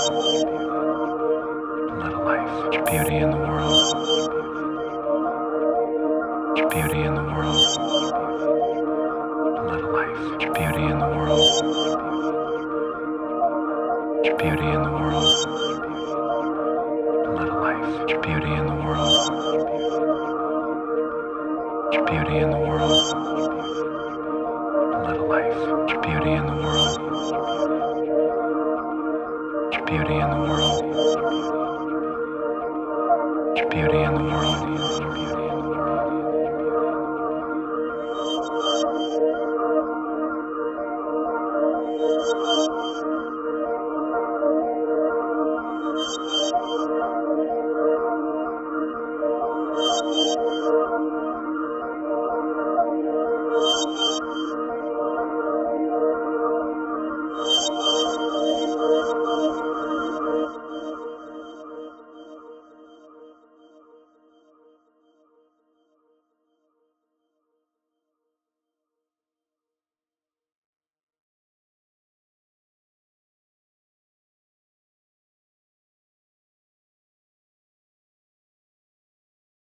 Little life, beauty in the world. Beauty in the world.